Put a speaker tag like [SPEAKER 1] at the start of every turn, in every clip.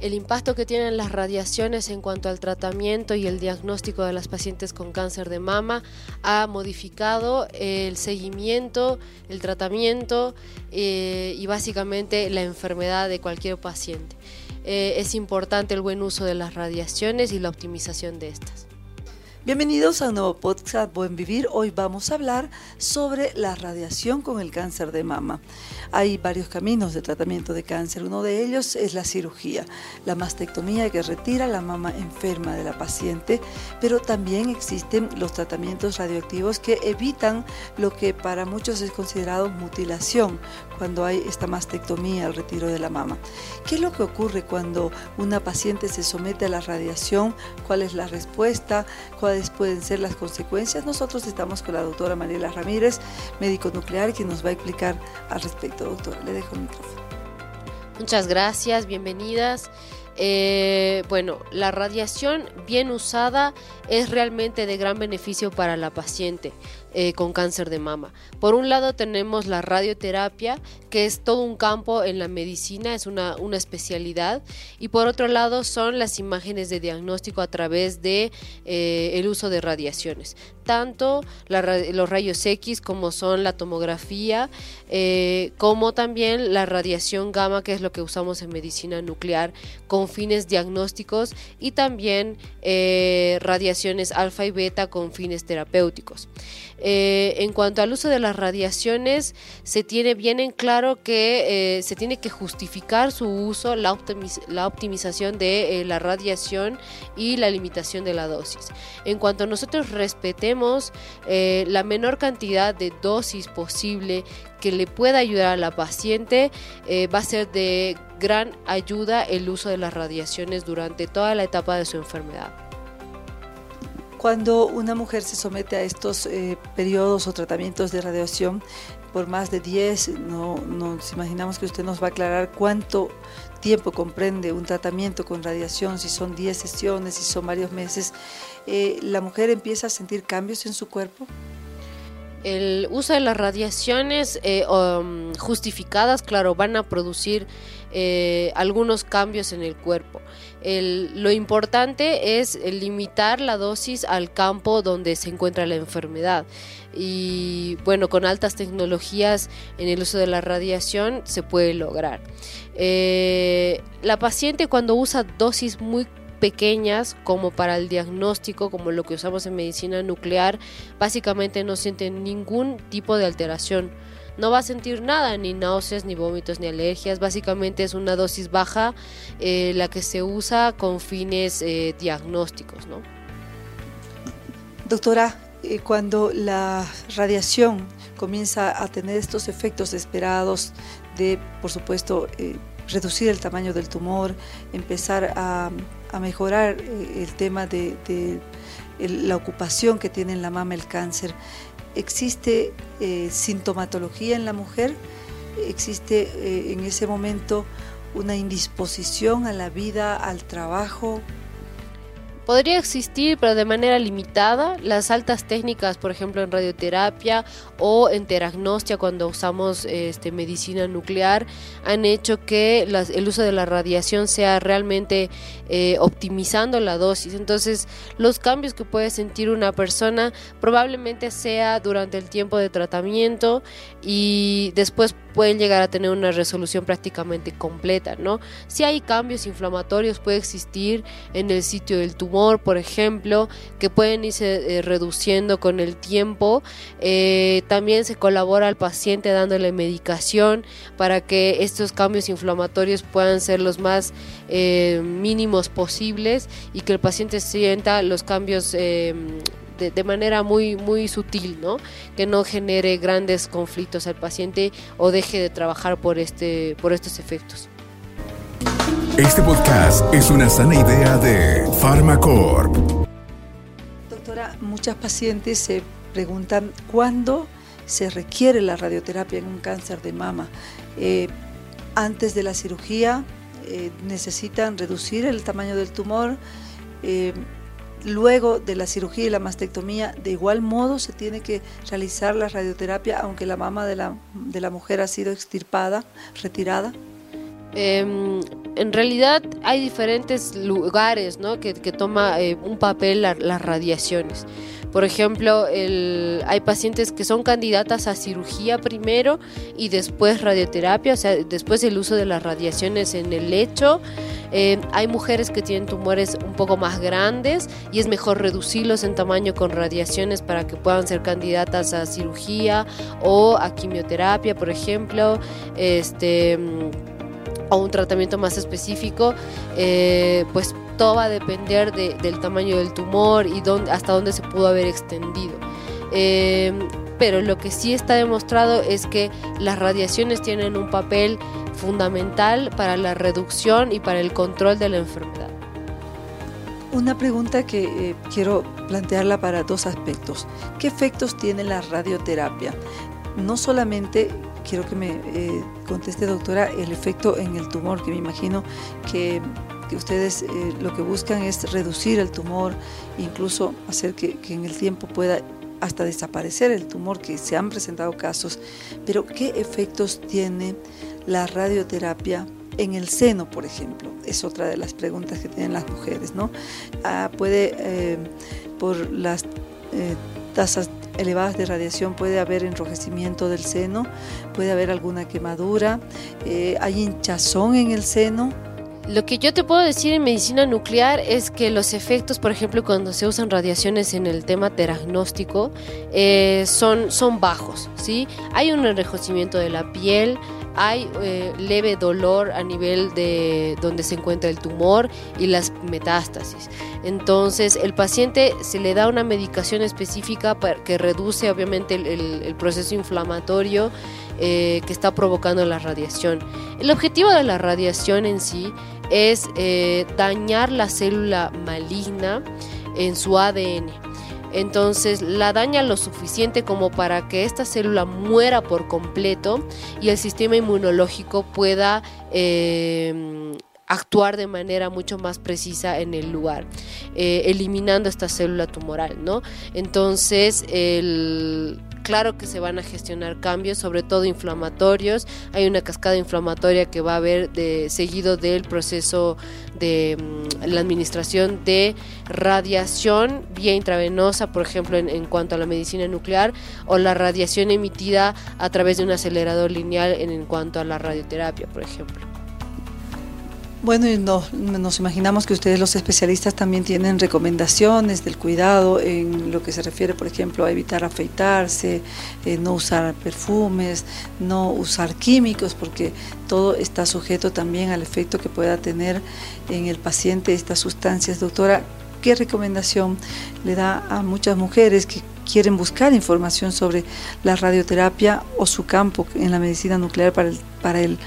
[SPEAKER 1] El impacto que tienen las radiaciones en cuanto al tratamiento y el diagnóstico de las pacientes con cáncer de mama ha modificado el seguimiento, el tratamiento eh, y básicamente la enfermedad de cualquier paciente. Eh, es importante el buen uso de las radiaciones y la optimización de estas.
[SPEAKER 2] Bienvenidos a un nuevo podcast Buen Vivir. Hoy vamos a hablar sobre la radiación con el cáncer de mama. Hay varios caminos de tratamiento de cáncer. Uno de ellos es la cirugía, la mastectomía que retira la mama enferma de la paciente, pero también existen los tratamientos radioactivos que evitan lo que para muchos es considerado mutilación cuando hay esta mastectomía, el retiro de la mama. ¿Qué es lo que ocurre cuando una paciente se somete a la radiación? ¿Cuál es la respuesta? ¿Cuáles pueden ser las consecuencias? Nosotros estamos con la doctora Mariela Ramírez, médico nuclear, que nos va a explicar al respecto. Doctora, le dejo el micrófono.
[SPEAKER 1] Muchas gracias, bienvenidas. Eh, bueno, la radiación bien usada es realmente de gran beneficio para la paciente. Eh, con cáncer de mama. Por un lado tenemos la radioterapia, que es todo un campo en la medicina, es una, una especialidad, y por otro lado son las imágenes de diagnóstico a través de eh, uso de radiaciones, tanto los rayos X como son la tomografía, eh, como también la radiación gamma, que es lo que usamos en medicina nuclear con fines diagnósticos, y también radiaciones alfa y beta con fines terapéuticos. Eh, en cuanto al uso de las radiaciones, se tiene bien en claro que eh, se tiene que justificar su uso, la, optimización de eh, la radiación y la limitación de la dosis. En cuanto nosotros respetemos la menor cantidad de dosis posible que le pueda ayudar a la paciente, va a ser de gran ayuda el uso de las radiaciones durante toda la etapa de su enfermedad.
[SPEAKER 2] Cuando una mujer se somete a estos eh, periodos o tratamientos de radiación por más de 10, no, nos imaginamos que usted nos va a aclarar cuánto tiempo comprende un tratamiento con radiación, si son 10 sesiones, si son varios meses, eh, la mujer empieza a sentir cambios en su cuerpo.
[SPEAKER 1] El uso de las radiaciones eh, um, justificadas, claro, van a producir algunos cambios en el cuerpo lo importante es limitar la dosis al campo donde se encuentra la enfermedad. Y bueno, con altas tecnologías en el uso de la radiación se puede lograr. Eh, la paciente cuando usa dosis muy pequeñas como para el diagnóstico, como lo que usamos en medicina nuclear, básicamente no siente ningún tipo de alteración no va a sentir nada, ni náuseas, ni vómitos, ni alergias. Básicamente es una dosis baja eh, la que se usa con fines eh, diagnósticos. ¿no?
[SPEAKER 2] Doctora, eh, cuando la radiación comienza a tener estos efectos esperados de, por supuesto, reducir el tamaño del tumor, empezar a, mejorar el tema de, la ocupación que tiene en la mama el cáncer, existe eh, sintomatología en la mujer, existe eh, en ese momento una indisposición a la vida, al trabajo,
[SPEAKER 1] Podría existir, pero de manera limitada. Las altas técnicas, por ejemplo, en radioterapia o en teragnostia, cuando usamos este, medicina nuclear, han hecho que el uso de la radiación sea realmente eh, optimizando la dosis. Entonces, los cambios que puede sentir una persona probablemente sea durante el tiempo de tratamiento y después pueden llegar a tener una resolución prácticamente completa, ¿no? Si hay cambios inflamatorios puede existir en el sitio del por ejemplo, que pueden irse eh, reduciendo con el tiempo. Eh, también se colabora al paciente dándole medicación para que estos cambios inflamatorios puedan ser los más eh, mínimos posibles y que el paciente sienta los cambios de, manera muy, muy sutil, ¿no? Que no genere grandes conflictos al paciente o deje de trabajar por, este, por estos efectos.
[SPEAKER 3] Este podcast es una sana idea de Pharmacorp.
[SPEAKER 2] Doctora, muchas pacientes se preguntan cuándo se requiere la radioterapia en un cáncer de mama. Eh, antes de la cirugía eh, necesitan reducir el tamaño del tumor. Eh, luego de la cirugía y la mastectomía, de igual modo se tiene que realizar la radioterapia, aunque la mama de la, de la mujer ha sido extirpada, retirada.
[SPEAKER 1] Em, en realidad hay diferentes lugares ¿no? que, que toma eh, un papel las radiaciones. Por ejemplo, hay pacientes que son candidatas a cirugía primero y después radioterapia, o sea, después el uso de las radiaciones en el lecho. Eh, hay mujeres que tienen tumores un poco más grandes y es mejor reducirlos en tamaño con radiaciones para que puedan ser candidatas a cirugía o a quimioterapia, por ejemplo. Este o un tratamiento más específico, eh, pues todo va a depender del tamaño del tumor y dónde, hasta dónde se pudo haber extendido. Eh, pero lo que sí está demostrado es que las radiaciones tienen un papel fundamental para la reducción y para el control de la enfermedad.
[SPEAKER 2] Una pregunta que eh, quiero plantearla para dos aspectos. ¿Qué efectos tiene la radioterapia? No solamente quiero que me eh, conteste, doctora, el efecto en el tumor, que me imagino que, ustedes eh, lo que buscan es reducir el tumor, incluso hacer que, en el tiempo pueda hasta desaparecer el tumor, que se han presentado casos. Pero, ¿qué efectos tiene la radioterapia? en el seno, por ejemplo, es otra de las preguntas que tienen las mujeres, ¿no? Ah, puede, eh, por las tasas elevadas de radiación puede haber enrojecimiento del seno, puede haber alguna quemadura, eh, hay hinchazón en el seno.
[SPEAKER 1] Lo que yo te puedo decir en medicina nuclear es que los efectos, por ejemplo, cuando se usan radiaciones en el tema teragnóstico, eh, son, son bajos. ¿sí? Hay un enrojecimiento de la piel, hay eh, leve dolor a nivel de donde se encuentra el tumor y las metástasis. Entonces, el paciente se le da una medicación específica que reduce obviamente el, proceso inflamatorio eh, que está provocando la radiación. El objetivo de la radiación en sí es eh, dañar la célula maligna en su ADN. Entonces la daña lo suficiente como para que esta célula muera por completo y el sistema inmunológico pueda eh, actuar de manera mucho más precisa en el lugar, eh, eliminando esta célula tumoral, ¿no? Entonces, claro que se van a gestionar cambios, sobre todo inflamatorios. Hay una cascada inflamatoria que va a haber de, seguido del proceso de mm, la administración de radiación vía intravenosa, por ejemplo, en, en, cuanto a la medicina nuclear, o la radiación emitida a través de un acelerador lineal en, en cuanto a la radioterapia, por ejemplo.
[SPEAKER 2] Bueno, y nos imaginamos que ustedes los especialistas también tienen recomendaciones del cuidado en lo que se refiere, por ejemplo, a evitar afeitarse, eh, no usar perfumes, no usar químicos, porque todo está sujeto también al efecto que pueda tener en el paciente estas sustancias. Doctora, ¿qué recomendación le da a muchas mujeres que quieren buscar información sobre la radioterapia o su campo en la medicina nuclear para el,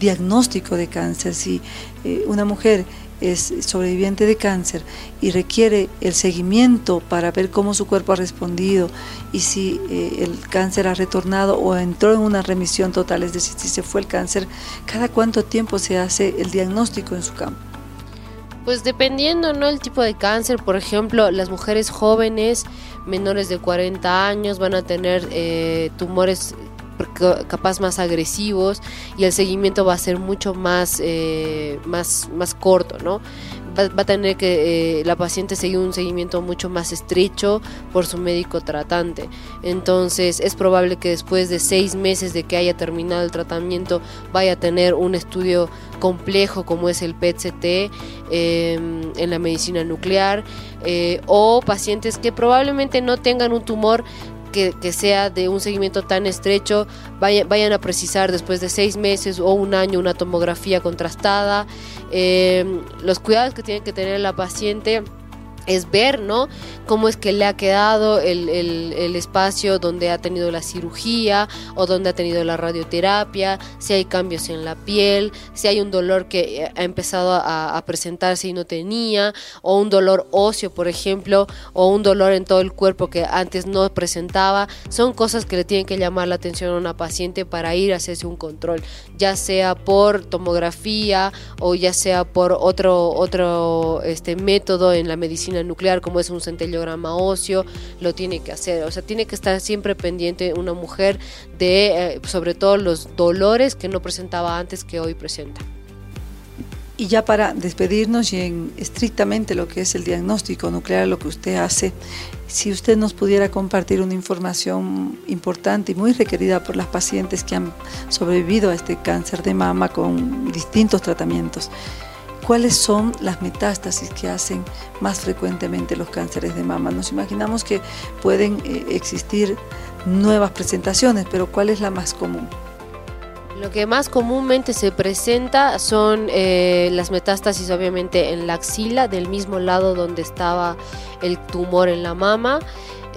[SPEAKER 2] diagnóstico de cáncer. Si eh, una mujer es sobreviviente de cáncer y requiere el seguimiento para ver cómo su cuerpo ha respondido y si eh, el cáncer ha retornado o entró en una remisión total, es decir, si se fue el cáncer, cada cuánto tiempo se hace el diagnóstico en su campo.
[SPEAKER 1] Pues dependiendo, ¿no? El tipo de cáncer, por ejemplo, las mujeres jóvenes, menores de 40 años, van a tener eh, tumores capaz más agresivos y el seguimiento va a ser mucho más, eh, más, más corto, ¿no? Va, a tener que eh, la paciente seguir un seguimiento mucho más estrecho por su médico tratante. Entonces es probable que después de seis meses de que haya terminado el tratamiento vaya a tener un estudio complejo como es el PET-CT em, en la medicina nuclear eh, o pacientes que probablemente no tengan un tumor que, sea de un seguimiento tan estrecho, vayan, a precisar después de seis meses o un año una tomografía contrastada. Eh, los cuidados que tiene que tener la paciente es ver, ¿no? Cómo es que le ha quedado el, el, espacio donde ha tenido la cirugía o donde ha tenido la radioterapia, si hay cambios en la piel, si hay un dolor que ha empezado a, a, presentarse y no tenía, o un dolor óseo, por ejemplo, o un dolor en todo el cuerpo que antes no presentaba. Son cosas que le tienen que llamar la atención a una paciente para ir a hacerse un control, ya sea por tomografía o ya sea por otro, otro este, método en la medicina nuclear como es un centellograma óseo, lo tiene que hacer. O sea, tiene que estar siempre pendiente una mujer de, eh, sobre todo, los dolores que no presentaba antes que hoy presenta.
[SPEAKER 2] Y ya para despedirnos y en estrictamente lo que es el diagnóstico nuclear, lo que usted hace, si usted nos pudiera compartir una información importante y muy requerida por las pacientes que han sobrevivido a este cáncer de mama con distintos tratamientos. ¿Cuáles son las metástasis que hacen más frecuentemente los cánceres de mama? Nos imaginamos que pueden eh, existir nuevas presentaciones, pero ¿cuál es la más común?
[SPEAKER 1] Lo que más comúnmente se presenta son eh, las metástasis obviamente en la axila, del mismo lado donde estaba el tumor en la mama.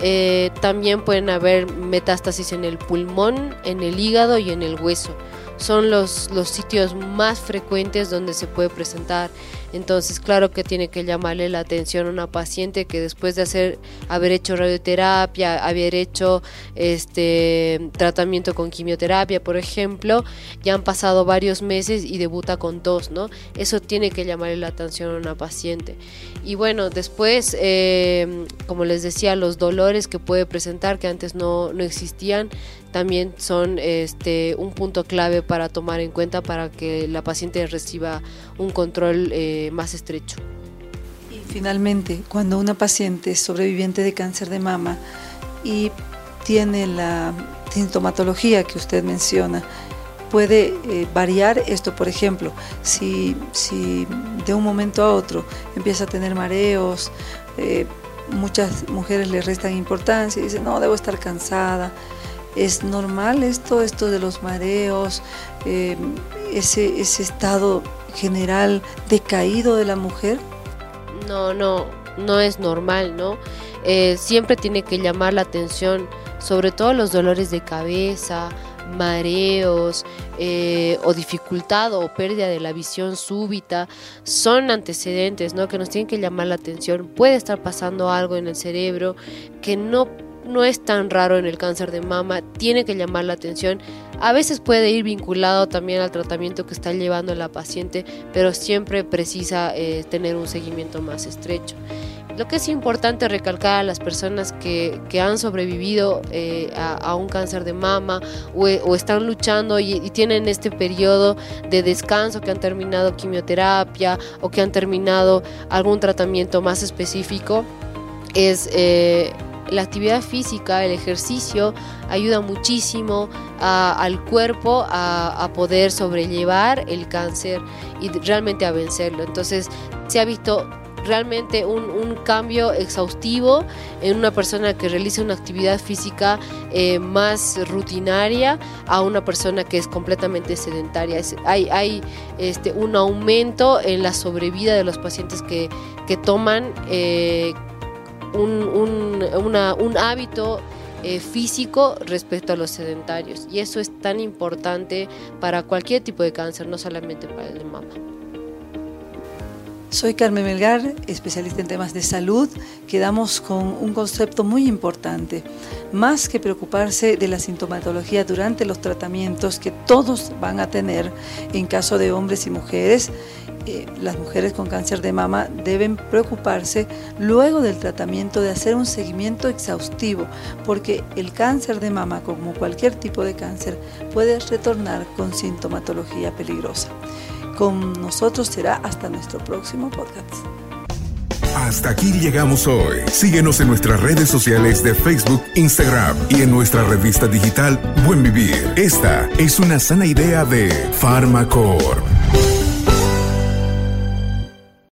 [SPEAKER 1] Eh, también pueden haber metástasis en el pulmón, en el hígado y en el hueso son los, los sitios más frecuentes donde se puede presentar. Entonces, claro que tiene que llamarle la atención a una paciente que después de hacer, haber hecho radioterapia, haber hecho este tratamiento con quimioterapia, por ejemplo, ya han pasado varios meses y debuta con tos, ¿no? Eso tiene que llamarle la atención a una paciente. Y bueno, después, eh, como les decía, los dolores que puede presentar, que antes no, no existían, también son este, un punto clave para tomar en cuenta para que la paciente reciba un control eh, más estrecho.
[SPEAKER 2] Y finalmente, cuando una paciente es sobreviviente de cáncer de mama y tiene la sintomatología que usted menciona, puede eh, variar esto, por ejemplo, si, si, de un momento a otro empieza a tener mareos, eh, muchas mujeres le restan importancia y dicen, no, debo estar cansada, ¿Es normal esto, esto de los mareos, eh, ese, ese estado general decaído de la mujer?
[SPEAKER 1] No, no, no es normal, ¿no? Eh, siempre tiene que llamar la atención, sobre todo los dolores de cabeza, mareos eh, o dificultad o pérdida de la visión súbita son antecedentes ¿no? que nos tienen que llamar la atención. Puede estar pasando algo en el cerebro que no no es tan raro en el cáncer de mama, tiene que llamar la atención. A veces puede ir vinculado también al tratamiento que está llevando la paciente, pero siempre precisa eh, tener un seguimiento más estrecho. Lo que es importante recalcar a las personas que, han sobrevivido eh, a, un cáncer de mama o, están luchando y, tienen este periodo de descanso, que han terminado quimioterapia o que han terminado algún tratamiento más específico, es eh, la actividad física, el ejercicio, ayuda muchísimo al cuerpo a, poder sobrellevar el cáncer y realmente a vencerlo. Entonces se ha visto realmente un, cambio exhaustivo en una persona que realiza una actividad física eh, más rutinaria a una persona que es completamente sedentaria. hay hay este, un aumento en la sobrevida de los pacientes que, que toman eh, un, un, hábito eh, físico respecto a los sedentarios. Y eso es tan importante para cualquier tipo de cáncer, no solamente para el de mama.
[SPEAKER 2] Soy Carmen Melgar, especialista en temas de salud. Quedamos con un concepto muy importante. Más que preocuparse de la sintomatología durante los tratamientos que todos van a tener en caso de hombres y mujeres, eh, las mujeres con cáncer de mama deben preocuparse luego del tratamiento de hacer un seguimiento exhaustivo, porque el cáncer de mama, como cualquier tipo de cáncer, puede retornar con sintomatología peligrosa. Con nosotros será hasta nuestro próximo podcast.
[SPEAKER 3] Hasta aquí llegamos hoy. Síguenos en nuestras redes sociales de Facebook, Instagram y en nuestra revista digital Buen Vivir. Esta es una sana idea de Farmacor.